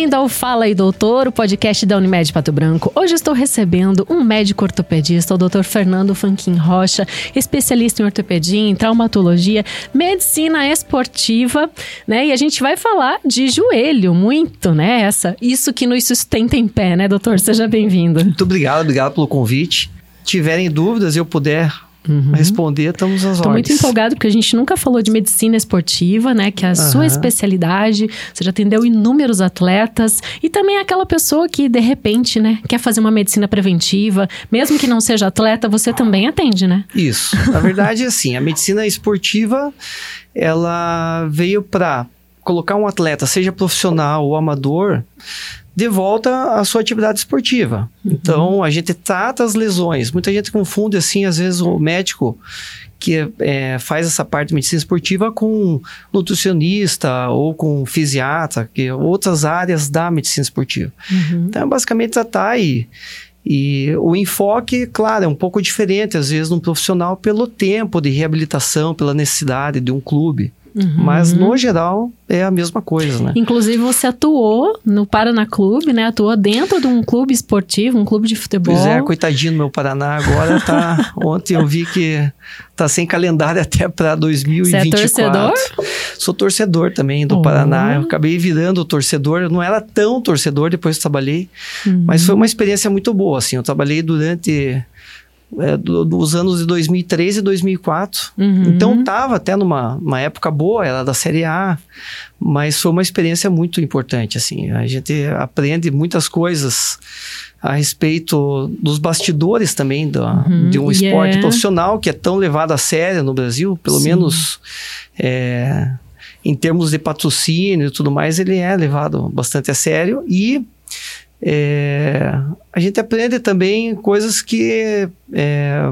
Bem-vindo ao Fala aí Doutor, o podcast da Unimed Pato Branco. Hoje estou recebendo um médico ortopedista, o Dr. Fernando Fanquin Rocha, especialista em ortopedia, em traumatologia, medicina esportiva, né? E a gente vai falar de joelho muito, né? Essa, isso que nos sustenta em pé, né, doutor? Seja bem-vindo. Muito obrigado, obrigado pelo convite. Tiverem dúvidas, eu puder Uhum. Responder, estamos às Estou muito empolgado porque a gente nunca falou de medicina esportiva, né? Que é a uhum. sua especialidade. Você já atendeu inúmeros atletas e também aquela pessoa que, de repente, né, quer fazer uma medicina preventiva. Mesmo que não seja atleta, você também atende, né? Isso. Na verdade, assim, a medicina esportiva, ela veio para colocar um atleta, seja profissional ou amador, de volta à sua atividade esportiva. Uhum. Então, a gente trata as lesões. Muita gente confunde, assim, às vezes, o médico que é, faz essa parte de medicina esportiva com nutricionista ou com fisiatra, que é outras áreas da medicina esportiva. Uhum. Então, basicamente, tratar e, e o enfoque, claro, é um pouco diferente, às vezes, no profissional, pelo tempo de reabilitação, pela necessidade de um clube. Uhum. Mas, no geral, é a mesma coisa, né? Inclusive, você atuou no Paraná Clube, né? Atuou dentro de um clube esportivo, um clube de futebol. Pois é, coitadinho do meu Paraná. Agora tá... Ontem eu vi que tá sem calendário até para 2024. Você é torcedor? Sou torcedor também do oh. Paraná. Eu acabei virando torcedor. Eu não era tão torcedor depois que trabalhei. Uhum. Mas foi uma experiência muito boa, assim. Eu trabalhei durante é, do, dos anos de 2013 e 2004. Uhum. Então tava até numa uma época boa, era da Série A, mas foi uma experiência muito importante, assim. A gente aprende muitas coisas a respeito dos bastidores também do, uhum. de um esporte yeah. profissional que é tão levado a sério no Brasil, pelo Sim. menos é, em termos de patrocínio e tudo mais, ele é levado bastante a sério e é, a gente aprende também coisas que é,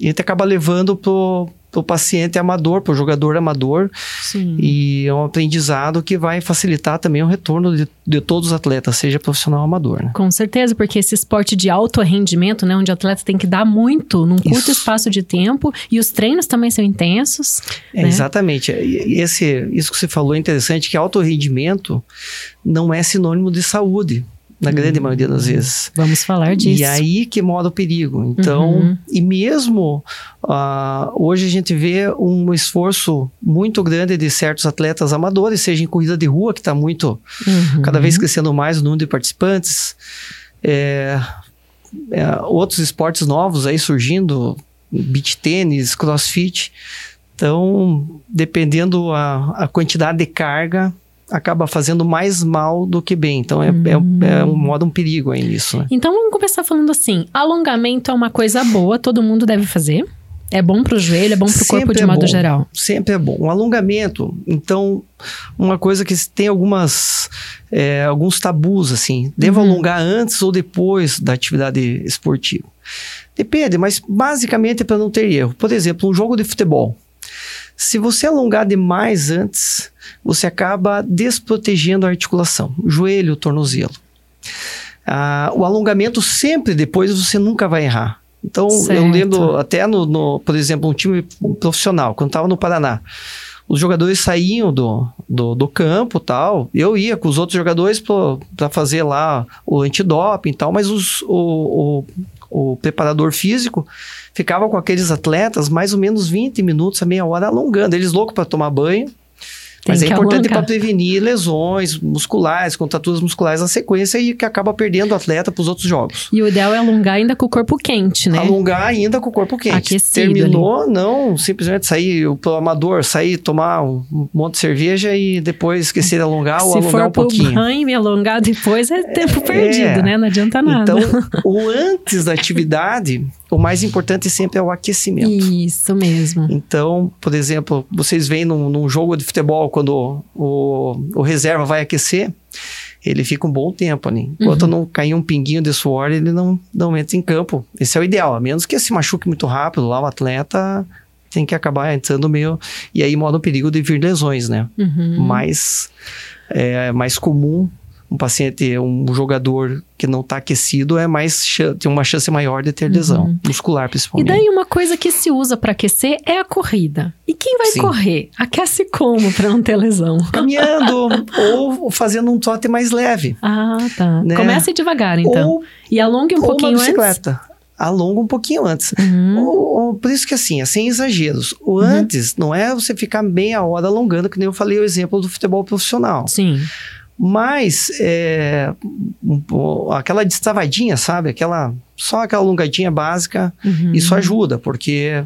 a gente acaba levando pro, pro paciente amador, pro jogador amador. Sim. E é um aprendizado que vai facilitar também o retorno de, de todos os atletas, seja profissional ou amador. Né? Com certeza, porque esse esporte de alto rendimento, né, onde o atleta tem que dar muito num curto isso. espaço de tempo e os treinos também são intensos. É, né? Exatamente. Esse, isso que você falou é interessante, que alto rendimento não é sinônimo de saúde na grande uhum. maioria das vezes. Vamos falar disso. E aí que mora o perigo. Então, uhum. e mesmo uh, hoje a gente vê um esforço muito grande de certos atletas amadores, seja em corrida de rua, que está muito, uhum. cada vez crescendo mais o número de participantes, é, é, outros esportes novos aí surgindo, beach tênis, crossfit. Então, dependendo a, a quantidade de carga, acaba fazendo mais mal do que bem. Então é, uhum. é, é um modo um perigo aí nisso. Né? Então vamos começar falando assim: alongamento é uma coisa boa, todo mundo deve fazer. É bom para o joelho, é bom para o corpo de é modo bom, geral. Sempre é bom. Um alongamento, então, uma coisa que tem algumas é, alguns tabus assim. Devo uhum. alongar antes ou depois da atividade esportiva? Depende, mas basicamente é para não ter erro. Por exemplo, um jogo de futebol. Se você alongar demais antes, você acaba desprotegendo a articulação, o joelho, o tornozelo. Ah, o alongamento sempre depois você nunca vai errar. Então, certo. eu lembro até no, no, por exemplo, um time profissional, quando estava no Paraná, os jogadores saíam do, do, do campo tal. Eu ia com os outros jogadores para fazer lá o antidoping e tal, mas os, o, o, o preparador físico ficava com aqueles atletas mais ou menos 20 minutos a meia hora alongando. Eles loucos para tomar banho, mas é importante para prevenir lesões musculares, contraturas musculares na sequência e que acaba perdendo o atleta para os outros jogos. E o ideal é alongar ainda com o corpo quente, né? Alongar ainda com o corpo quente. Aquecido Terminou, ali. não simplesmente sair, o amador sair, tomar um monte de cerveja e depois esquecer de alongar ou alongar um pouquinho. Se for banho e alongar depois é tempo é, perdido, né? Não adianta nada. Então, o antes da atividade o mais importante sempre é o aquecimento. Isso mesmo. Então, por exemplo, vocês veem num, num jogo de futebol, quando o, o, reserva vai aquecer, ele fica um bom tempo ali. Enquanto uhum. não cair um pinguinho de suor, ele não, não entra em campo. Esse é o ideal, a menos que se machuque muito rápido lá, o atleta tem que acabar entrando meio. E aí mora o perigo de vir lesões, né? Uhum. Mas é mais comum um paciente, um jogador que não está aquecido é mais tem uma chance maior de ter lesão uhum. muscular principalmente. E daí uma coisa que se usa para aquecer é a corrida. E quem vai Sim. correr aquece como para não ter lesão? Caminhando ou fazendo um trote mais leve. Ah, tá. Né? Comece devagar então. Ou, e alongue um pouquinho uma bicicleta. Antes. Alonga um pouquinho antes. Uhum. Ou, ou, por isso que assim, é sem exageros. O uhum. antes não é você ficar meia hora alongando, que nem eu falei o exemplo do futebol profissional. Sim. Mas é, aquela destravadinha, sabe? Aquela só aquela alongadinha básica, uhum. isso ajuda, porque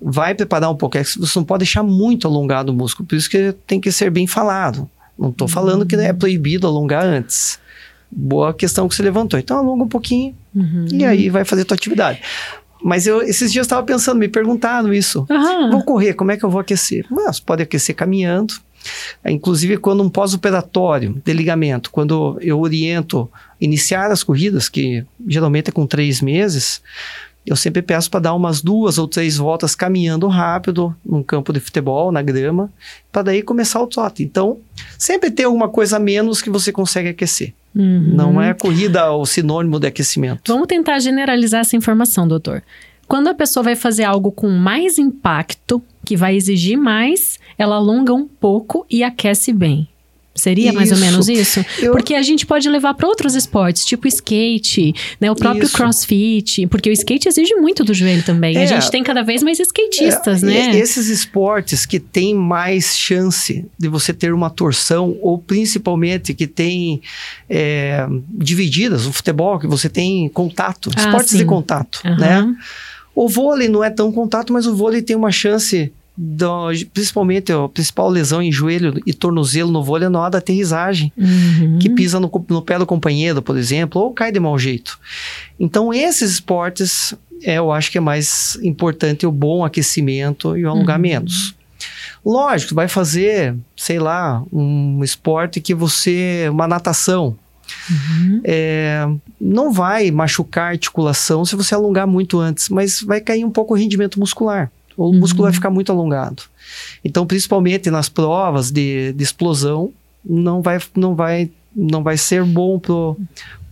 vai preparar um pouco. É você não pode deixar muito alongado o músculo, por isso que tem que ser bem falado. Não estou falando que é proibido alongar antes. Boa questão que você levantou. Então alonga um pouquinho uhum. e aí vai fazer tua atividade. Mas eu, esses dias eu estava pensando, me perguntaram isso. Uhum. Vou correr, como é que eu vou aquecer? Mas pode aquecer caminhando, Inclusive, quando um pós-operatório de ligamento, quando eu oriento iniciar as corridas, que geralmente é com três meses, eu sempre peço para dar umas duas ou três voltas caminhando rápido num campo de futebol, na grama, para daí começar o trote. Então, sempre tem alguma coisa a menos que você consegue aquecer. Uhum. Não é corrida o sinônimo de aquecimento. Vamos tentar generalizar essa informação, doutor. Quando a pessoa vai fazer algo com mais impacto, que vai exigir mais, ela alonga um pouco e aquece bem. Seria isso. mais ou menos isso? Eu... Porque a gente pode levar para outros esportes, tipo skate, né? O próprio isso. crossfit, porque o skate exige muito do joelho também. É, a gente tem cada vez mais skatistas, é, né? Esses esportes que têm mais chance de você ter uma torção, ou principalmente que tem é, divididas, o futebol, que você tem contato, ah, esportes sim. de contato, uhum. né? O vôlei não é tão contato, mas o vôlei tem uma chance, do, principalmente a principal lesão em joelho e tornozelo no vôlei é na hora da aterrissagem, uhum. que pisa no, no, pé do companheiro, por exemplo, ou cai de mau jeito. Então, esses esportes, é, eu acho que é mais importante o bom aquecimento e o alongamento. Uhum. Lógico, vai fazer, sei lá, um esporte que você. uma natação. Uhum. É, não vai machucar a articulação se você alongar muito antes, mas vai cair um pouco o rendimento muscular. O uhum. músculo vai ficar muito alongado. Então, principalmente nas provas de, de explosão, não vai, não, vai, não vai ser bom pro,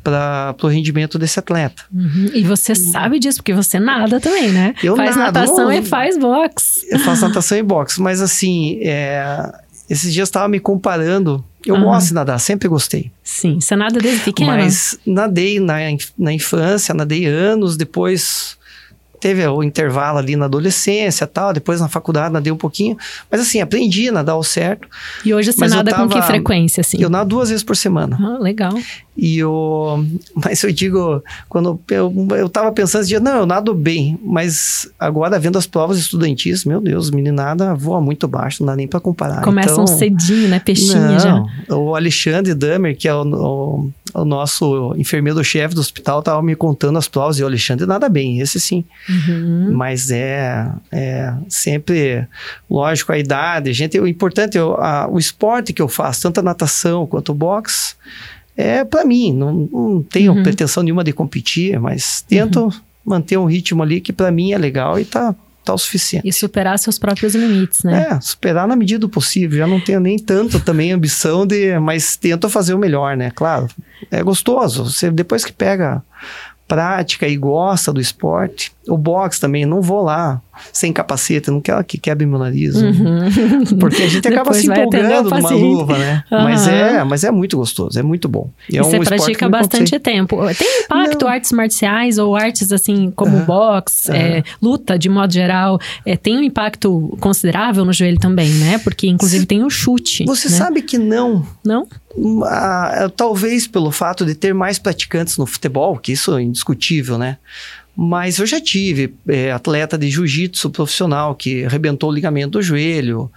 para o rendimento desse atleta. Uhum. E você sabe disso, porque você nada também, né? Eu faz nado, natação e faz boxe. Eu faço natação e boxe, mas assim, é, esses dias estava me comparando eu uhum. gosto de nadar, sempre gostei. Sim, você nada desde pequeno? Mas nadei na, na infância, nadei anos, depois teve o intervalo ali na adolescência tal, depois na faculdade nadei um pouquinho. Mas assim, aprendi a nadar ao certo. E hoje você nada tava, com que frequência, assim? Eu nado duas vezes por semana. Ah, legal. E eu, mas eu digo, quando eu, eu tava pensando, dia, não, eu nado bem, mas agora vendo as provas estudantis, meu Deus, meninada voa muito baixo, não dá nem para comparar. Começam então, cedinho, né? Peixinha não, já. O Alexandre Damer, que é o, o, o nosso enfermeiro-chefe do hospital, tava me contando as provas e o Alexandre nada bem, esse sim. Uhum. Mas é, é sempre, lógico, a idade, gente, o importante, é o, a, o esporte que eu faço, tanto a natação quanto o boxe, é para mim, não, não tenho uhum. pretensão nenhuma de competir, mas tento uhum. manter um ritmo ali que para mim é legal e tá, tá o suficiente. E superar seus próprios limites, né? É, superar na medida do possível. Já não tenho nem tanto também ambição de, mas tento fazer o melhor, né? Claro, é gostoso. Você depois que pega prática e gosta do esporte, o boxe também, não vou lá sem capacete, não quero que quebre meu nariz. Uhum. Porque a gente acaba se empolgando numa luva, né? Uhum. Mas, é, mas é muito gostoso, é muito bom. E, é um você pratica bastante tempo. Tem impacto não. artes marciais ou artes assim como uhum. boxe, é, luta de modo geral, é, tem um impacto considerável no joelho também, né? Porque inclusive tem o chute. Você né? sabe que não. Não? Ah, talvez pelo fato de ter mais praticantes no futebol, que isso é indiscutível, né? Mas eu já tive é, atleta de jiu-jitsu profissional que arrebentou o ligamento do joelho.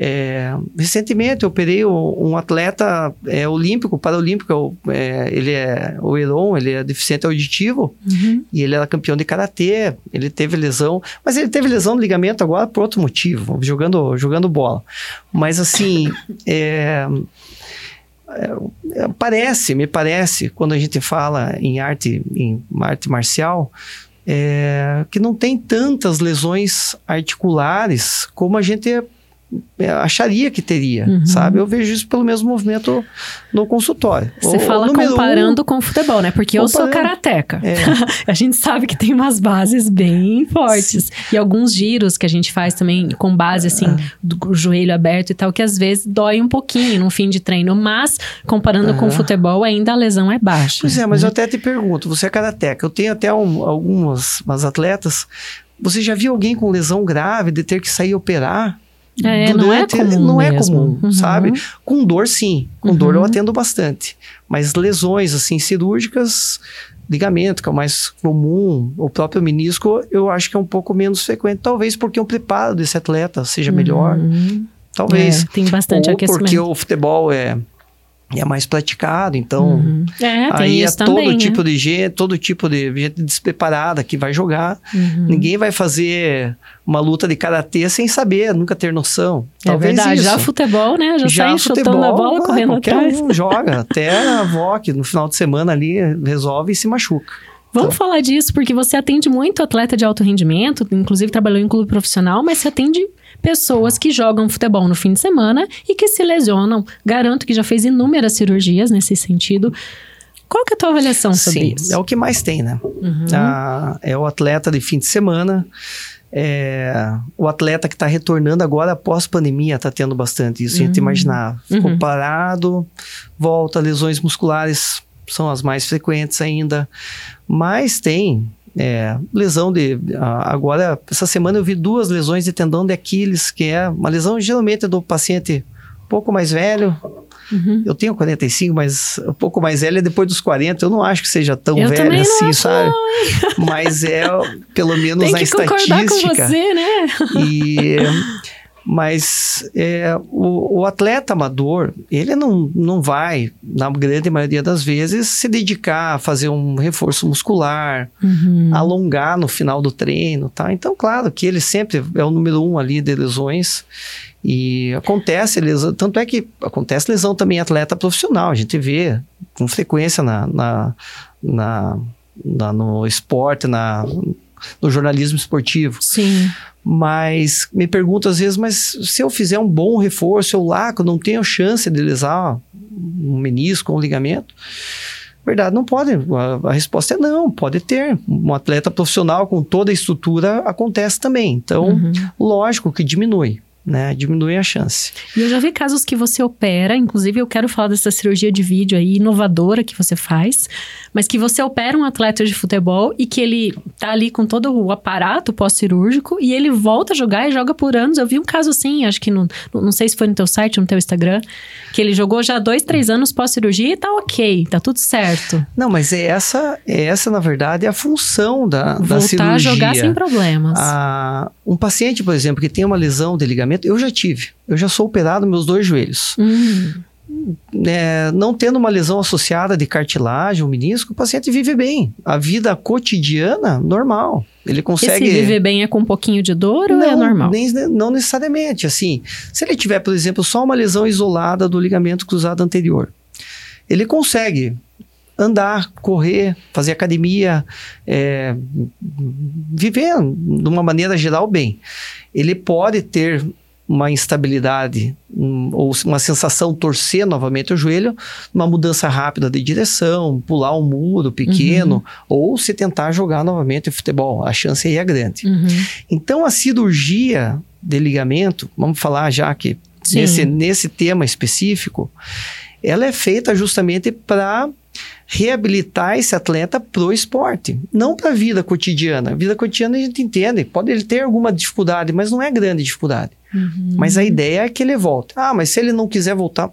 É, recentemente eu operei um atleta é, olímpico, paraolímpico, é, ele é o Heron, ele é deficiente auditivo uhum. e ele era campeão de karatê. Ele teve lesão, mas ele teve lesão no ligamento agora por outro motivo, jogando, jogando bola. Mas assim, é, é, parece, me parece, quando a gente fala em arte, em arte marcial, é, que não tem tantas lesões articulares como a gente acharia que teria, uhum. sabe? Eu vejo isso pelo mesmo movimento no consultório. Você o, fala o comparando um, com o futebol, né? Porque eu sou karateca. É. a gente sabe que tem umas bases bem fortes. Sim. E alguns giros que a gente faz também com base, assim, é. do joelho aberto e tal, que às vezes dói um pouquinho no fim de treino. Mas, comparando com o futebol, ainda a lesão é baixa. Pois é, mas né? eu até te pergunto, você é karateca. Eu tenho até um, algumas atletas. Você já viu alguém com lesão grave de ter que sair operar? É, não é comum. Não é comum, uhum. sabe? Com dor, sim. Com uhum. dor eu uhum. atendo bastante. Mas lesões, assim, cirúrgicas, ligamento, que é o mais comum, o próprio menisco, eu acho que é um pouco menos frequente. Talvez porque o preparo desse atleta seja melhor. Uhum. Talvez. É, tem bastante Ou aquecimento. porque o futebol é é mais praticado, então uhum. é, aí é todo também, tipo né? de gente, todo tipo de gente despreparada que vai jogar. Uhum. Ninguém vai fazer uma luta de karatê sem saber, nunca ter noção. É Talvez verdade. Isso. Já futebol, né? Já, Já sai futebol, chutando a bola, correndo atrás. Um joga, até a avó que no final de semana ali resolve e se machuca. Vamos falar disso, porque você atende muito atleta de alto rendimento, inclusive trabalhou em clube profissional, mas você atende pessoas que jogam futebol no fim de semana e que se lesionam. Garanto que já fez inúmeras cirurgias nesse sentido. Qual que é a tua avaliação sobre Sim, isso? É o que mais tem, né? Uhum. Ah, é o atleta de fim de semana. É, o atleta que está retornando agora após pandemia está tendo bastante isso. Uhum. A gente imaginar, ficou uhum. parado, volta, lesões musculares são as mais frequentes ainda. Mas tem é, lesão de. Agora, essa semana eu vi duas lesões de tendão de Aquiles, que é uma lesão geralmente do paciente um pouco mais velho. Uhum. Eu tenho 45, mas um pouco mais velho é depois dos 40. Eu não acho que seja tão eu velho assim, sabe? Não, mas é, pelo menos Tem na que estatística. Com você, né? E. Mas é, o, o, atleta amador, ele não, não vai, na grande maioria das vezes, se dedicar a fazer um reforço muscular, uhum. alongar no final do treino, tá? Então, claro que ele sempre é o número um ali de lesões. E acontece lesão, tanto é que acontece lesão também em atleta profissional, a gente vê com frequência na, na, na, na no esporte, na, no jornalismo esportivo. Sim. Mas me pergunto às vezes, mas se eu fizer um bom reforço, eu laco, não tenho chance de lesar um menisco, um ligamento? Verdade, não pode. A, a, resposta é não, pode ter. Um atleta profissional com toda a estrutura acontece também. Então, uhum. lógico que diminui né? Diminui a chance. E eu já vi casos que você opera, inclusive eu quero falar dessa cirurgia de vídeo aí inovadora que você faz, mas que você opera um atleta de futebol e que ele tá ali com todo o aparato pós-cirúrgico e ele volta a jogar e joga por anos. Eu vi um caso assim, acho que no, não sei se foi no teu site, no teu Instagram, que ele jogou já dois, três anos pós-cirurgia e tá ok, tá tudo certo. Não, mas é essa, é essa na verdade, é a função da, Voltar da cirurgia. Voltar a jogar sem problemas. A, um paciente, por exemplo, que tem uma lesão de ligamento, eu já tive. Eu já sou operado meus dois joelhos. Uhum. É, não tendo uma lesão associada de cartilagem ou menisco, o paciente vive bem. A vida cotidiana, normal. Ele consegue. Esse viver bem é com um pouquinho de dor não, ou é normal? Nem, não necessariamente. Assim, se ele tiver, por exemplo, só uma lesão isolada do ligamento cruzado anterior, ele consegue andar, correr, fazer academia, é, viver de uma maneira geral bem. Ele pode ter uma instabilidade um, ou uma sensação torcer novamente o joelho, uma mudança rápida de direção, pular um muro pequeno uhum. ou se tentar jogar novamente futebol. A chance aí é grande. Uhum. Então a cirurgia de ligamento, vamos falar já que nesse, nesse tema específico, ela é feita justamente para reabilitar esse atleta pro esporte, não para a vida cotidiana. A vida cotidiana a gente entende, pode ele ter alguma dificuldade, mas não é grande dificuldade. Uhum. Mas a ideia é que ele volte. Ah, mas se ele não quiser voltar,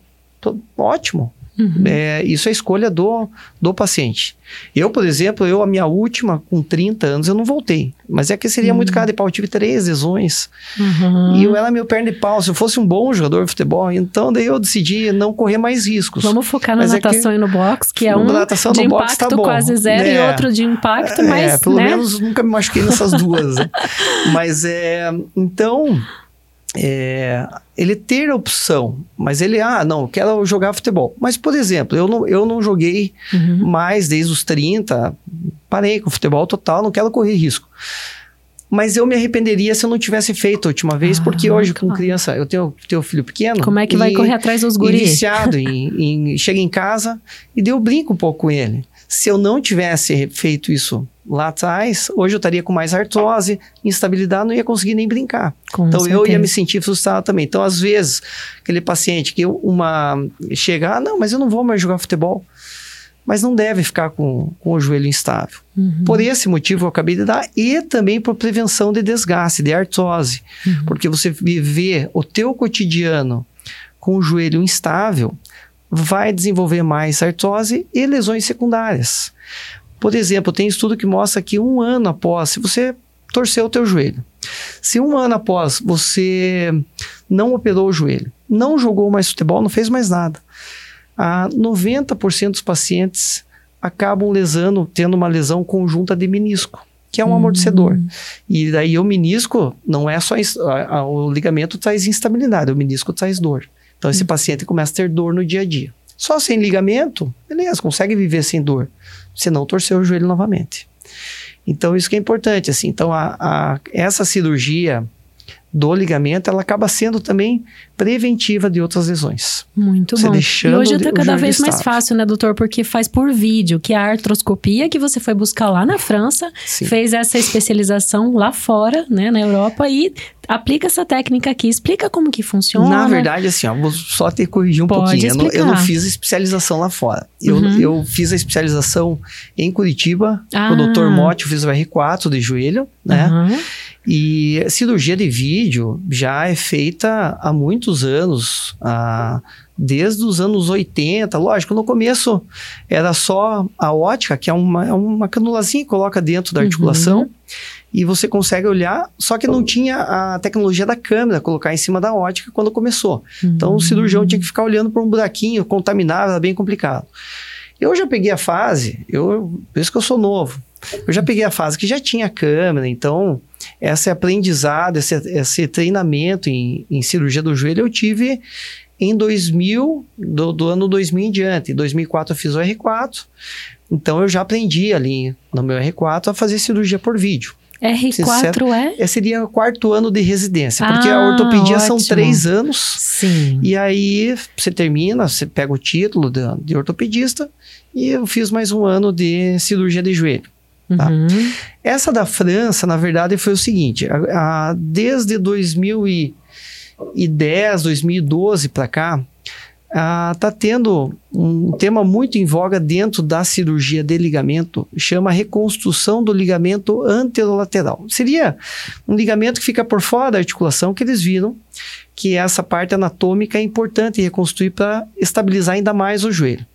ótimo. Uhum. É, isso é escolha do, do paciente. Eu, por exemplo, eu, a minha última, com 30 anos, eu não voltei. Mas é que seria uhum. muito caro de pau. Eu tive três lesões. Uhum. E eu era meu perna de pau. Se eu fosse um bom jogador de futebol, então daí eu decidi não correr mais riscos. Vamos focar na mas natação é que, e no box, que é um natação de impacto tá quase zero é, e outro de impacto, mas... É, pelo né? menos nunca me machuquei nessas duas. Né? Mas é... Então é, ele ter a opção, mas ele, ah, não, quero jogar futebol. Mas, por exemplo, eu não, eu não joguei uhum. mais desde os 30, parei com futebol total, não quero correr risco. Mas eu me arrependeria se eu não tivesse feito a última vez, ah, porque hoje, claro. com criança, eu tenho, tenho filho pequeno. Como é que e, vai correr atrás dos guris? viciado, em, em, chega em casa e deu brinco um pouco com ele. Se eu não tivesse feito isso lá atrás, hoje eu estaria com mais artrose, instabilidade, não ia conseguir nem brincar. Com então certeza. eu ia me sentir frustrado também. Então, às vezes, aquele paciente que uma chega, ah, não, mas eu não vou mais jogar futebol mas não deve ficar com, com o joelho instável. Uhum. Por esse motivo eu acabei de dar e também por prevenção de desgaste, de artrose, uhum. porque você viver o teu cotidiano com o joelho instável vai desenvolver mais artrose e lesões secundárias. Por exemplo, tem estudo que mostra que um ano após, se você torceu o teu joelho, se um ano após você não operou o joelho, não jogou mais futebol, não fez mais nada, a 90% dos pacientes acabam lesando, tendo uma lesão conjunta de menisco, que é um uhum. amortecedor. E daí o menisco não é só a, a, o ligamento traz instabilidade, o menisco traz dor. Então esse uhum. paciente começa a ter dor no dia a dia. Só sem ligamento, beleza, consegue viver sem dor, se não torcer o joelho novamente. Então isso que é importante, assim. Então a, a essa cirurgia do ligamento, ela acaba sendo também preventiva de outras lesões. Muito você bom. E hoje está cada vez mais fácil, né, doutor? Porque faz por vídeo, que é a artroscopia que você foi buscar lá na França, Sim. fez essa especialização lá fora, né, na Europa e aplica essa técnica aqui. Explica como que funciona. Na verdade, assim, ó, vou só ter que corrigir um Pode pouquinho. Eu não, eu não, fiz a especialização lá fora. Eu, uhum. eu fiz a especialização em Curitiba, ah. com o Dr. Motti, eu fiz o R4 de joelho, né? Uhum. E cirurgia de vídeo já é feita há muitos anos, ah, desde os anos 80. Lógico, no começo era só a ótica, que é uma, é uma canulazinha que coloca dentro da articulação. Uhum. E você consegue olhar, só que não tinha a tecnologia da câmera, colocar em cima da ótica quando começou. Uhum. Então o cirurgião tinha que ficar olhando para um buraquinho, contaminado, era bem complicado. Eu já peguei a fase, eu, por isso que eu sou novo, eu já peguei a fase que já tinha câmera, então esse aprendizado, esse, esse treinamento em, em, cirurgia do joelho eu tive em 2000, do, do, ano 2000 em diante. Em 2004 eu fiz o R4, então eu já aprendi ali no meu R4 a fazer cirurgia por vídeo. R4 é? Esse seria o quarto ano de residência, ah, porque a ortopedia ótimo. são três anos. Sim. E aí você termina, você pega o título de, de ortopedista e eu fiz mais um ano de cirurgia de joelho. Tá? Uhum. Essa da França, na verdade, foi o seguinte: a, a, desde 2010, 2012 para cá, está tendo um tema muito em voga dentro da cirurgia de ligamento, chama reconstrução do ligamento anterolateral. Seria um ligamento que fica por fora da articulação, que eles viram que essa parte anatômica é importante reconstruir para estabilizar ainda mais o joelho.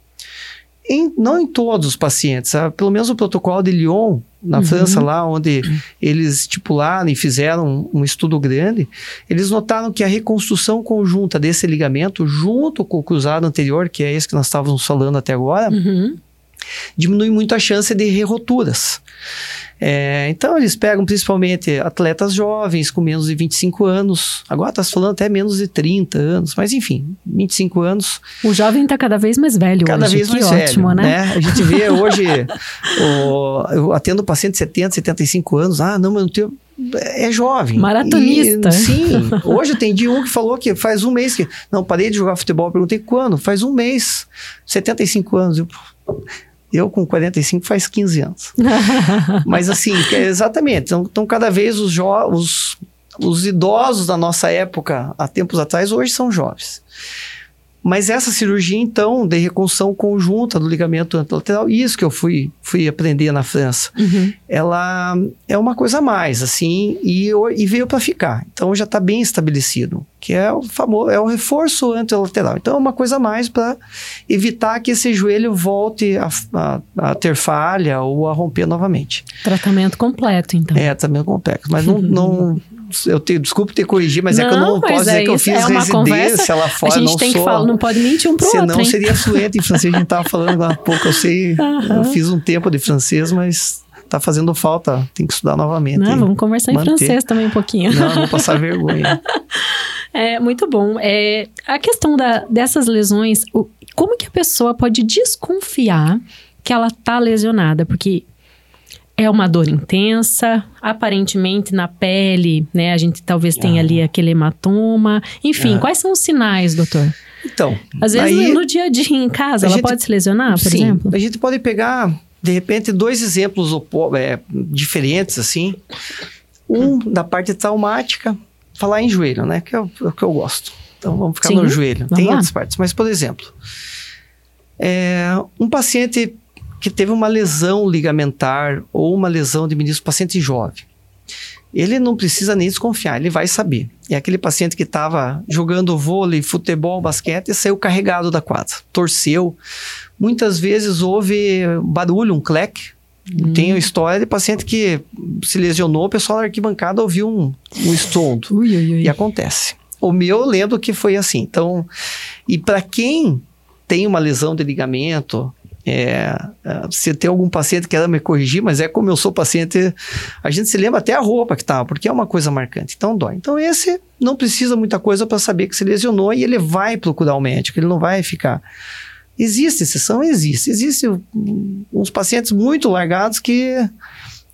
Em, não em todos os pacientes, sabe? pelo menos o protocolo de Lyon, na uhum. França, lá onde eles estipularam e fizeram um, um, estudo grande, eles notaram que a reconstrução conjunta desse ligamento, junto com o cruzado anterior, que é esse que nós estávamos falando até agora, uhum. Diminui muito a chance de reroturas. É, então, eles pegam principalmente atletas jovens com menos de 25 anos. Agora está se falando até menos de 30 anos, mas enfim, 25 anos. O jovem está cada vez mais velho cada hoje. vez que mais ótimo, velho, né? né? A gente vê hoje, o, eu atendo paciente de 70, 75 anos. Ah, não, mas não tenho é jovem. Maratonista. E, sim. Hoje eu atendi um que falou que faz um mês que. Não, parei de jogar futebol. Perguntei quando? Faz um mês. 75 anos. Eu, eu, com 45, faz 15 anos. Mas, assim, é exatamente. Então, então cada vez os, os, os idosos da nossa época, há tempos atrás, hoje são jovens. Mas essa cirurgia, então, de reconstrução conjunta do ligamento anterolateral, isso que eu fui, fui aprender na França, uhum. ela é uma coisa a mais, assim, e, e veio para ficar. Então já está bem estabelecido, que é o famoso, é o reforço anterolateral. Então é uma coisa a mais para evitar que esse joelho volte a, a, a, ter falha ou a romper novamente. Tratamento completo, então. É, tratamento completo. Mas não, não eu te, desculpe ter corrigido, mas não, é que eu não posso dizer é que eu fiz é residência conversa, lá fora. A gente não tem sou, que falar, não pode mentir um pro senão outro. Senão seria fluente em francês, a gente estava falando há pouco. Eu sei, eu fiz um tempo de francês, mas tá fazendo falta, tem que estudar novamente. Não, vamos conversar manter. em francês também um pouquinho. Não, vou passar vergonha. É muito bom. É, a questão da, dessas lesões, o, como que a pessoa pode desconfiar que ela tá lesionada? Porque é uma dor intensa, aparentemente na pele, né? A gente talvez tenha ah. ali aquele hematoma. Enfim, ah. quais são os sinais, doutor? Então, às vezes aí, no dia a dia em casa, ela gente, pode se lesionar, por sim, exemplo? A gente pode pegar, de repente, dois exemplos é, diferentes, assim. Um da parte traumática, falar em joelho, né? Que é o, é que eu gosto. Então vamos ficar sim, no joelho. Tem lá. outras partes, mas por exemplo, é, um paciente que teve uma lesão ligamentar ou uma lesão de menisco, paciente jovem. Ele não precisa nem desconfiar, ele vai saber. É aquele paciente que estava jogando vôlei, futebol, basquete e saiu carregado da quadra, torceu. Muitas vezes houve barulho, um cleque. Hum. Tem a história de paciente que se lesionou, o pessoal da arquibancada ouviu um, um estrondo. Ui, ui, ui. E acontece. O meu eu lembro que foi assim. Então, e para quem tem uma lesão de ligamento, é, é, se tem algum paciente que quer me corrigir, mas é como eu sou paciente, a gente se lembra até a roupa que estava, porque é uma coisa marcante, então dói. Então esse não precisa muita coisa para saber que se lesionou e ele vai procurar o médico, ele não vai ficar. Existe exceção? Existe. Existe uns pacientes muito largados que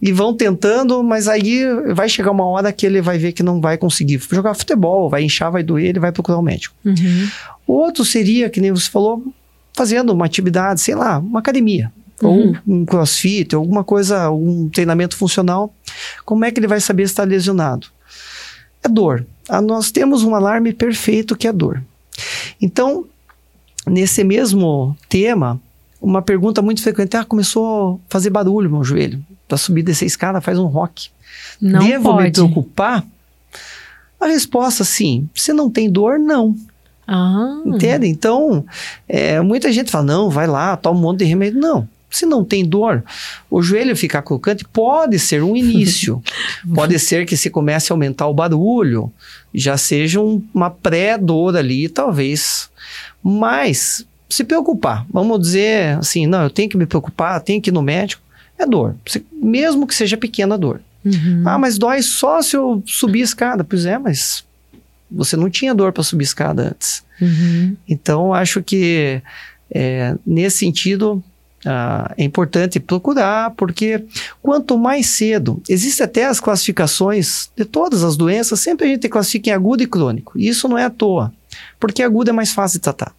e vão tentando, mas aí vai chegar uma hora que ele vai ver que não vai conseguir jogar futebol, vai inchar, vai doer, ele vai procurar o médico. Uhum. Outro seria, que nem você falou, fazendo uma atividade, sei lá, uma academia. Uhum. Ou um crossfit, alguma coisa, um treinamento funcional. Como é que ele vai saber se está lesionado? É dor. Ah, nós temos um alarme perfeito que é dor. Então, nesse mesmo tema, uma pergunta muito frequente: ah, começou a fazer barulho meu joelho. Para subir dessa escada faz um rock. Não Devo pode. me preocupar? A resposta, sim. Se não tem dor, não. Ah. Entende? Então, é, muita gente fala: não, vai lá, toma um monte de remédio. Não. Se não tem dor, o joelho ficar crocante pode ser um início. pode ser que se comece a aumentar o barulho, já seja um, uma pré-dor ali, talvez. Mas se preocupar, vamos dizer assim, não, eu tenho que me preocupar, tenho que ir no médico, é dor. Mesmo que seja pequena dor. Uhum. Ah, mas dói só se eu subir a escada. Pois é, mas você não tinha dor para subir escada antes. Uhum. Então, acho que é, nesse sentido ah, é importante procurar, porque quanto mais cedo, existe até as classificações de todas as doenças, sempre a gente classifica em agudo e crônico. E isso não é à toa, porque agudo é mais fácil de tratar.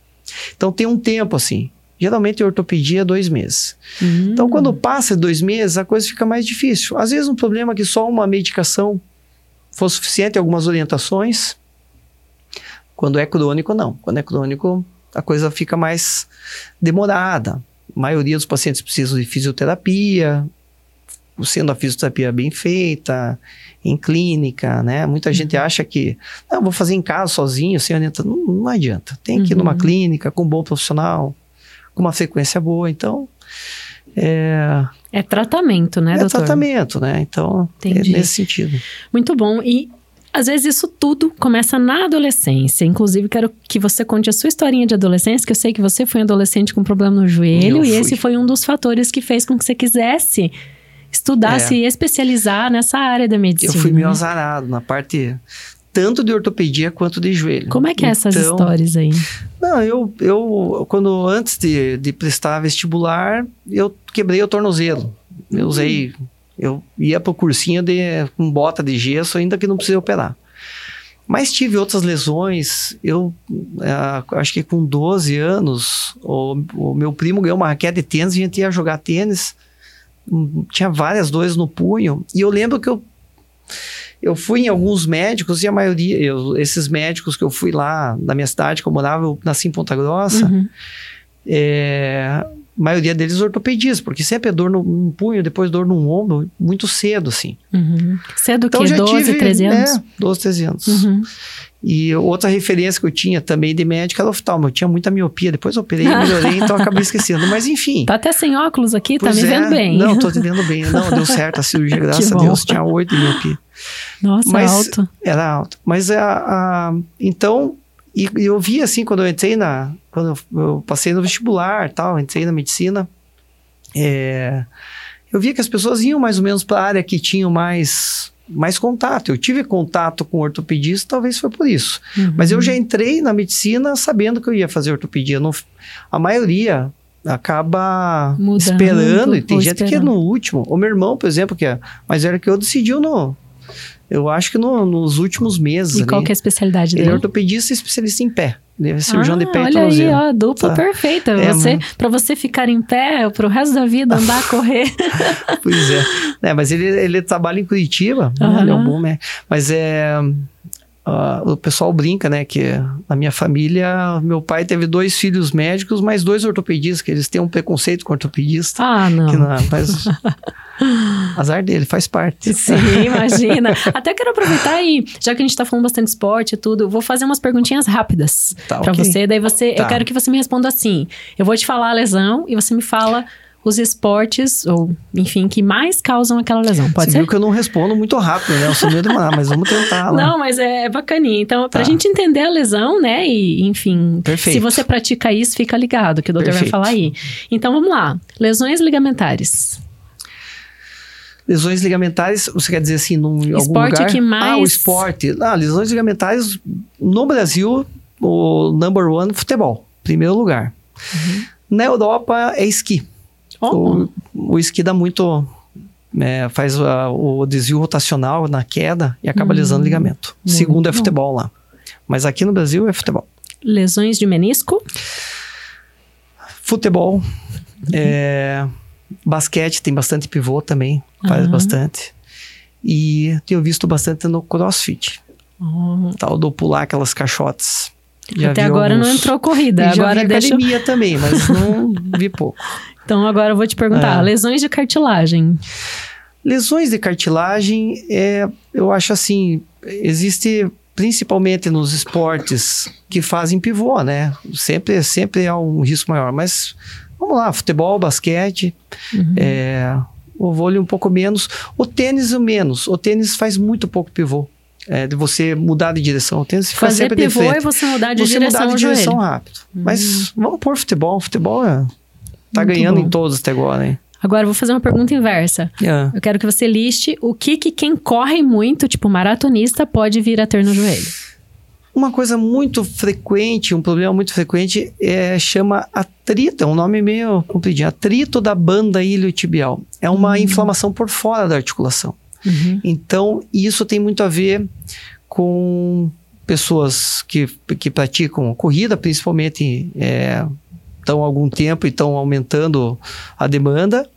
Então tem um tempo assim. Geralmente ortopedia é dois meses. Uhum. Então, quando passa dois meses, a coisa fica mais difícil. Às vezes, um problema que só uma medicação for suficiente, algumas orientações, quando é crônico, não. Quando é crônico, a coisa fica mais demorada. A maioria dos pacientes precisam de fisioterapia, sendo a fisioterapia bem feita, em clínica, né? Muita uhum. gente acha que, não, vou fazer em casa sozinho, sem orientação. Não, não adianta. Tem que ir numa uhum. clínica com um bom profissional, com uma frequência boa. Então, é... É tratamento, né, é doutor? É tratamento, né? Então, Entendi. é nesse sentido. Muito bom. E às vezes isso tudo começa na adolescência. Inclusive, quero que você conte a sua historinha de adolescência, que eu sei que você foi um adolescente com problema no joelho, eu e fui. esse foi um dos fatores que fez com que você quisesse estudar, é. se especializar nessa área da medicina. Eu fui meio azarado na parte tanto de ortopedia quanto de joelho. Como é que é essas então, histórias aí? Não, eu, eu quando antes de, de prestar vestibular, eu quebrei o tornozelo. Eu usei eu ia pro cursinho de, com bota de gesso, ainda que não precisei operar. Mas tive outras lesões. Eu é, acho que com 12 anos, o, o, meu primo ganhou uma raquete de tênis, a gente ia jogar tênis. Hum, tinha várias dores no punho. E eu lembro que eu, eu fui em alguns médicos, e a maioria, eu, esses médicos que eu fui lá na minha cidade, que eu morava, eu nasci em Ponta Grossa. Uhum. É, maioria deles ortopedias, porque sempre é dor no, no punho, depois dor no ombro, muito cedo, assim. Uhum. Cedo então, que 12, tive, 13 anos? É, 12, 13 anos. Uhum. E outra referência que eu tinha também de médica era oftalmo. Eu tinha muita miopia, depois eu operei, melhorei, então acabei esquecendo. Mas enfim. Tá até sem óculos aqui, tá me é, vendo bem. Não, tô te vendo bem. Não, deu certo a cirurgia, graças a Deus. Tinha 8 de miopia. Nossa, Mas, alto. Era alto. Mas a, a então e, eu vi assim, quando eu entrei na. Quando eu, eu passei no vestibular tal, entrei na medicina, é, eu via que as pessoas iam mais ou menos para a área que tinham mais, mais contato. Eu tive contato com ortopedista, talvez foi por isso. Uhum. Mas eu já entrei na medicina sabendo que eu ia fazer ortopedia. Não, a maioria acaba Mudando, esperando. E tem gente esperando. que é no último. O meu irmão, por exemplo, que é mais velho que eu, decidiu no. Eu acho que no, nos últimos meses. E qual que é a especialidade dele? Ele é ortopedista e especialista em pé. Ele é cirurgião ah, de pé olha aí, ó, dupla tá. perfeita. É, você, mas... Para você ficar em pé pro resto da vida, andar, correr. pois é. é. Mas ele, ele trabalha em Curitiba, uhum. ele é um bom, né? Mas é Uh, o pessoal brinca, né, que na minha família, meu pai teve dois filhos médicos, mais dois ortopedistas, que eles têm um preconceito com ortopedista. Ah, não. Que não mas, azar dele, faz parte. Sim, imagina. Até quero aproveitar aí, já que a gente tá falando bastante esporte e tudo, vou fazer umas perguntinhas rápidas tá, para okay. você. Daí você, tá. eu quero que você me responda assim. Eu vou te falar a lesão e você me fala os esportes, ou enfim, que mais causam aquela lesão. Pode Você ser? viu que eu não respondo muito rápido, né? Eu sou meio demorado, mas vamos tentar. Lá. Não, mas é, é bacaninha. Então, pra tá. gente entender a lesão, né? E, enfim, Perfeito. se você pratica isso, fica ligado, que o doutor Perfeito. vai falar aí. Então, vamos lá. Lesões ligamentares. Lesões ligamentares, você quer dizer assim, num esporte algum lugar? que mais... Ah, o esporte. Ah, lesões ligamentares, no Brasil, o number one, futebol. Primeiro lugar. Uhum. Na Europa, é esqui. Oh. O, o esqui dá muito. É, faz a, o desvio rotacional na queda e acaba hum, lisando o ligamento. Segundo é futebol lá. Mas aqui no Brasil é futebol. Lesões de menisco? Futebol. Uhum. É, basquete tem bastante pivô também. Faz uhum. bastante. E tenho visto bastante no crossfit. Uhum. Tal do pular aquelas caixotes. Já Até agora alguns... não entrou corrida. E agora já deixa... academia também, mas não vi pouco. Então agora eu vou te perguntar, é. lesões de cartilagem. Lesões de cartilagem, é, eu acho assim, existe principalmente nos esportes que fazem pivô, né? Sempre, sempre há um risco maior, mas vamos lá, futebol, basquete, uhum. é, o vôlei um pouco menos, o tênis o menos, o tênis faz muito pouco pivô. É, de você mudar de direção. O tênis fica Fazer sempre pivô é você mudar de você direção, mudar de direção rápido. Uhum. Mas vamos pôr futebol. Futebol é Tá Muito ganhando bom. em todos até agora, hein? Agora vou fazer uma pergunta inversa. Yeah. Eu quero que você liste o que, que quem corre muito, tipo maratonista, pode vir a ter no joelho. Uma coisa muito frequente, um problema muito frequente, é, chama atrito, é um nome meio compridinho, atrito da banda iliotibial. É uma uhum. inflamação por fora da articulação. Uhum. Então, isso tem muito a ver com pessoas que, que praticam corrida, principalmente é, estão há algum tempo e estão aumentando a demanda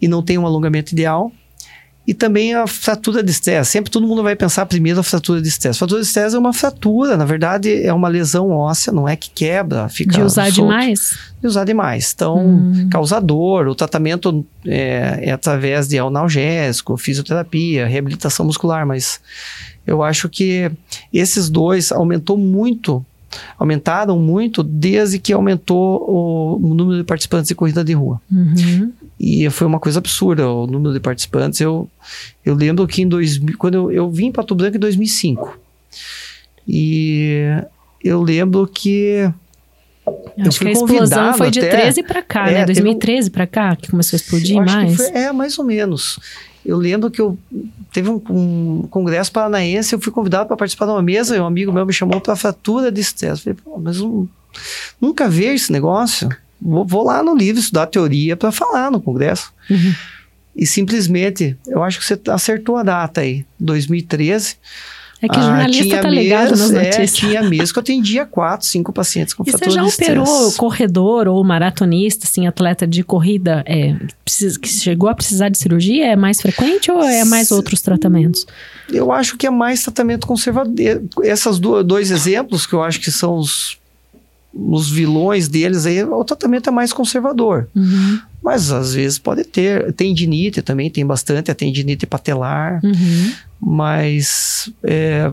e não tem um alongamento ideal. E também a fratura de estresse. Sempre todo mundo vai pensar primeiro a fratura de estresse. Fratura de estresse é uma fratura, na verdade é uma lesão óssea, não é que quebra, fica De usar solto, demais? De usar demais. Então, hum. causador, o tratamento é, é através de analgésico, fisioterapia, reabilitação muscular, mas eu acho que esses dois aumentou muito aumentaram muito desde que aumentou o, o número de participantes de corrida de rua. Uhum. E foi uma coisa absurda o número de participantes. Eu, eu lembro que em 2000, quando eu, eu vim para Pato Branco em 2005. E eu lembro que Acho que a explosão foi de até, 13 para cá, é, né? 2013 um, para cá que começou a explodir mais. Foi, é, mais ou menos. Eu lembro que eu teve um, um congresso paranaense, eu fui convidado para participar de uma mesa e um amigo meu me chamou para fratura de estresse. Falei, Pô, mas eu nunca vejo esse negócio. Vou, vou, lá no livro estudar teoria para falar no congresso. Uhum. E simplesmente, eu acho que você acertou a data aí, 2013. É que jornalista ah, tá ligado nas é, notícias. É, tinha mês que eu atendia quatro, cinco pacientes com e fratura de estresse. Você já operou corredor ou maratonista, assim, atleta de corrida, é, que chegou a precisar de cirurgia? É mais frequente ou é mais outros tratamentos? Eu acho que é mais tratamento conservador. Esses dois exemplos que eu acho que são os, os vilões deles aí, o tratamento é mais conservador. Uhum. Mas às vezes pode ter. Tendinite também, tem bastante, a tendinite patelar. Uhum. Mas é,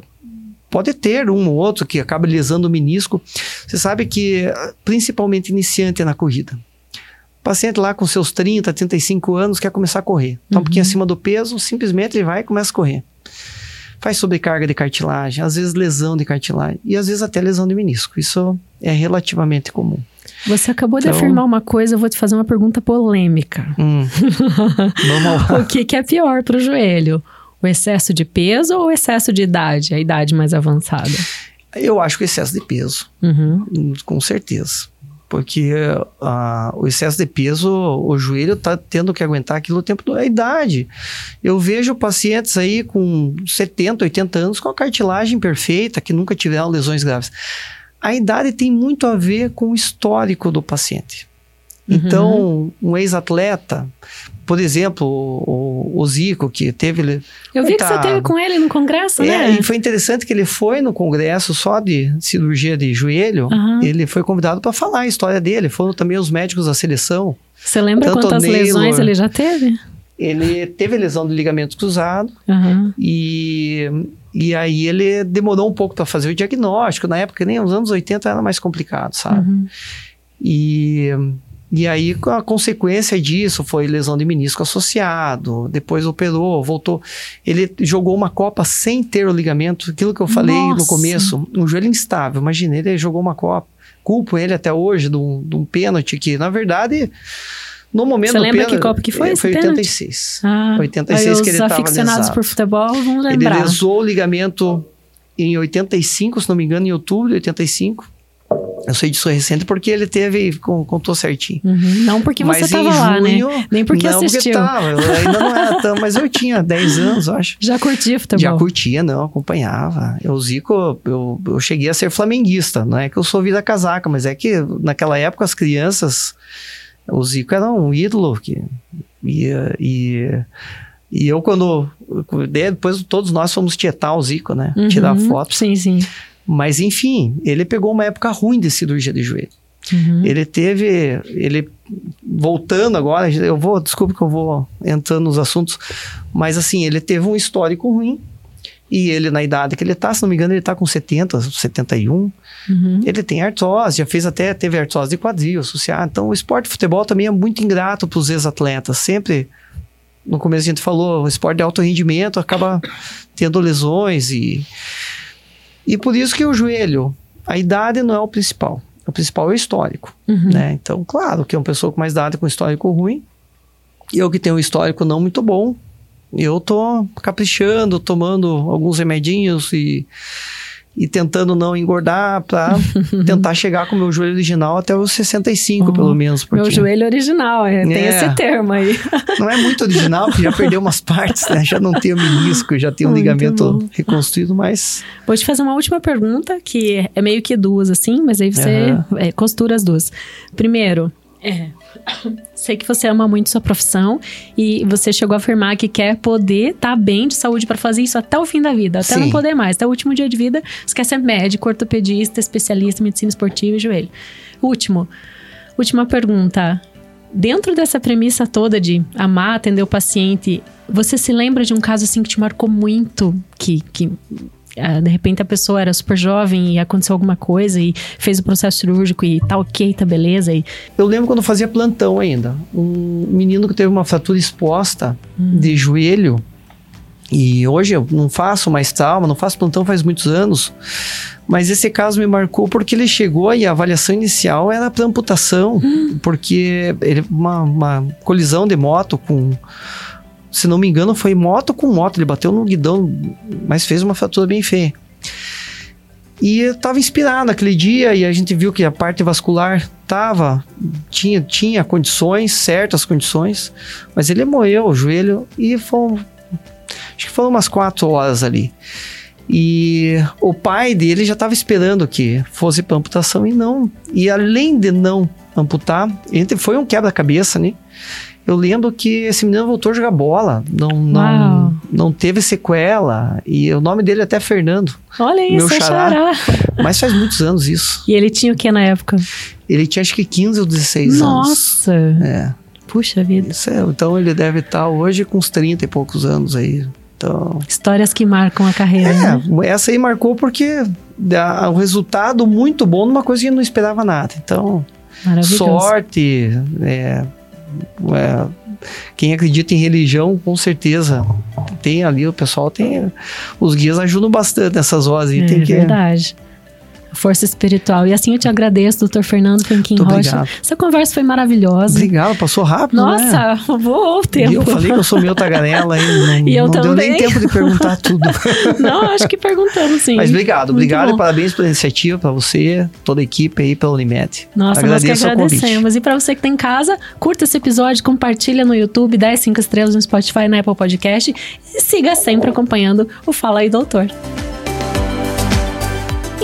pode ter um ou outro que acaba lesando o menisco. Você sabe que, principalmente iniciante na corrida, paciente lá com seus 30, 35 anos quer começar a correr. Está uhum. um pouquinho acima do peso, simplesmente ele vai e começa a correr. Faz sobrecarga de cartilagem, às vezes lesão de cartilagem e às vezes até lesão de menisco. Isso é relativamente comum. Você acabou então, de afirmar uma coisa, eu vou te fazer uma pergunta polêmica. Hum. Vamos lá. o que, que é pior para o joelho? O excesso de peso ou o excesso de idade, a idade mais avançada? Eu acho que excesso de peso, uhum. com certeza. Porque uh, o excesso de peso, o joelho está tendo que aguentar aquilo o tempo todo. É a idade. Eu vejo pacientes aí com 70, 80 anos com a cartilagem perfeita, que nunca tiveram lesões graves. A idade tem muito a ver com o histórico do paciente. Então, uhum. um ex-atleta, por exemplo, o, o, Zico, que teve. Eu vi que você teve com ele no congresso, é, né? E foi interessante que ele foi no congresso só de cirurgia de joelho. Uhum. Ele foi convidado para falar a história dele. Foram também os médicos da seleção. Você lembra quantas Naylor, lesões ele já teve? Ele teve lesão do ligamento cruzado uhum. e, e aí ele demorou um pouco para fazer o diagnóstico. Na época, nem nos anos 80 era mais complicado, sabe? Uhum. E e aí, a consequência disso foi lesão de menisco associado, depois operou, voltou. Ele jogou uma Copa sem ter o ligamento, aquilo que eu falei Nossa. no começo, um joelho instável. Imagina, ele jogou uma Copa. Culpo ele até hoje de um, de um pênalti que, na verdade, no momento Você lembra pênalti, que Copa que foi? Foi 86. Ah, 86 que ele estava Os aficionados por futebol vão lembrar. Ele lesou o ligamento em 85, se não me engano, em outubro de 85 eu sei disso recente porque ele teve, contou certinho. Uhum. Não porque você estava lá, né? Nem porque não assistiu. Porque tava, eu ainda não era tão, mas eu tinha 10 anos, acho. Já curtia futebol? Já curtia, não, acompanhava. Eu, Zico, eu, eu cheguei a ser flamenguista, não é que eu sou vida casaca, mas é que naquela época as crianças, o Zico era um ídolo que, e eu quando, depois todos nós fomos tietar o Zico, né? Uhum. Tirar foto. Sim, sim. Mas enfim, ele pegou uma época ruim de cirurgia de joelho. Uhum. Ele teve, ele voltando agora, eu vou, desculpe que eu vou entrando nos assuntos, mas assim, ele teve um histórico ruim. E ele, na idade que ele tá, se não me engano, ele tá com 70, 71. Uhum. Ele tem artrose, já fez até, teve artrose de quadril associado. Então, o esporte de futebol também é muito ingrato para os ex-atletas. Sempre, no começo a gente falou, o esporte de alto rendimento acaba tendo lesões e e por isso que o joelho, a idade não é o principal. O principal é o histórico, uhum. né? Então, claro que é uma pessoa com mais idade com histórico ruim, eu que tenho um histórico não muito bom, eu tô caprichando, tomando alguns remedinhos e e tentando não engordar para tentar chegar com o meu joelho original até os 65, pelo menos. Porque... Meu joelho original, é, tem é. esse termo aí. Não é muito original, porque já perdeu umas partes, né? Já não tem o menisco, já tem um muito ligamento bom. reconstruído, mas... Vou te fazer uma última pergunta, que é meio que duas, assim, mas aí você uhum. costura as duas. Primeiro, é. Sei que você ama muito sua profissão e você chegou a afirmar que quer poder estar tá bem de saúde para fazer isso até o fim da vida, até Sim. não poder mais, até o último dia de vida. Você quer ser médico, ortopedista, especialista em medicina esportiva e joelho. Último, última pergunta. Dentro dessa premissa toda de amar, atender o paciente, você se lembra de um caso assim que te marcou muito, que, que de repente a pessoa era super jovem e aconteceu alguma coisa e fez o processo cirúrgico e tá ok, tá beleza. E... Eu lembro quando eu fazia plantão ainda. Um menino que teve uma fratura exposta hum. de joelho. E hoje eu não faço mais trauma, não faço plantão faz muitos anos. Mas esse caso me marcou porque ele chegou e a avaliação inicial era para amputação, hum. porque ele uma, uma colisão de moto com se não me engano, foi moto com moto. Ele bateu no guidão, mas fez uma fratura bem feia. E eu tava inspirado naquele dia e a gente viu que a parte vascular tava, tinha, tinha condições, certas condições, mas ele moeu o joelho e foi, acho que foram umas quatro horas ali. E o pai dele já estava esperando que fosse para amputação e não. E além de não amputar, foi um quebra-cabeça, né? Eu lembro que esse menino voltou a jogar bola, não, não, não teve sequela, e o nome dele é até Fernando. Olha isso, meu xará. Mas faz muitos anos isso. E ele tinha o que na época? Ele tinha acho que 15 ou 16 Nossa. anos. Nossa! É. Puxa vida. É, então ele deve estar hoje com uns 30 e poucos anos aí. Então, Histórias que marcam a carreira. É, né? essa aí marcou porque dá um resultado muito bom numa coisa que não esperava nada. Então, sorte, é, é, quem acredita em religião, com certeza tem ali, o pessoal tem. Os guias ajudam bastante nessas horas aí. É tem que, verdade. Força espiritual. E assim eu te agradeço, doutor Fernando Franquim Rocha. Essa conversa foi maravilhosa. Obrigado, passou rápido, né? Nossa, né? voou o tempo. E eu falei que eu sou meio tagarela e não, e eu não também. deu nem tempo de perguntar tudo. não, acho que perguntamos sim. Mas obrigado, obrigado e parabéns pela iniciativa, para você, toda a equipe aí pela Unimed. Nossa, Agradeço nós que agradecemos. E para você que está em casa, curta esse episódio, compartilha no YouTube, dá 5 estrelas no Spotify, na Apple Podcast e siga sempre acompanhando o Fala aí Doutor.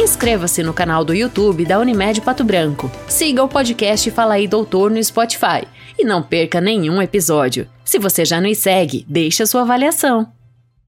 Inscreva-se no canal do YouTube da Unimed Pato Branco. Siga o podcast Fala aí Doutor no Spotify e não perca nenhum episódio. Se você já nos segue, deixe a sua avaliação.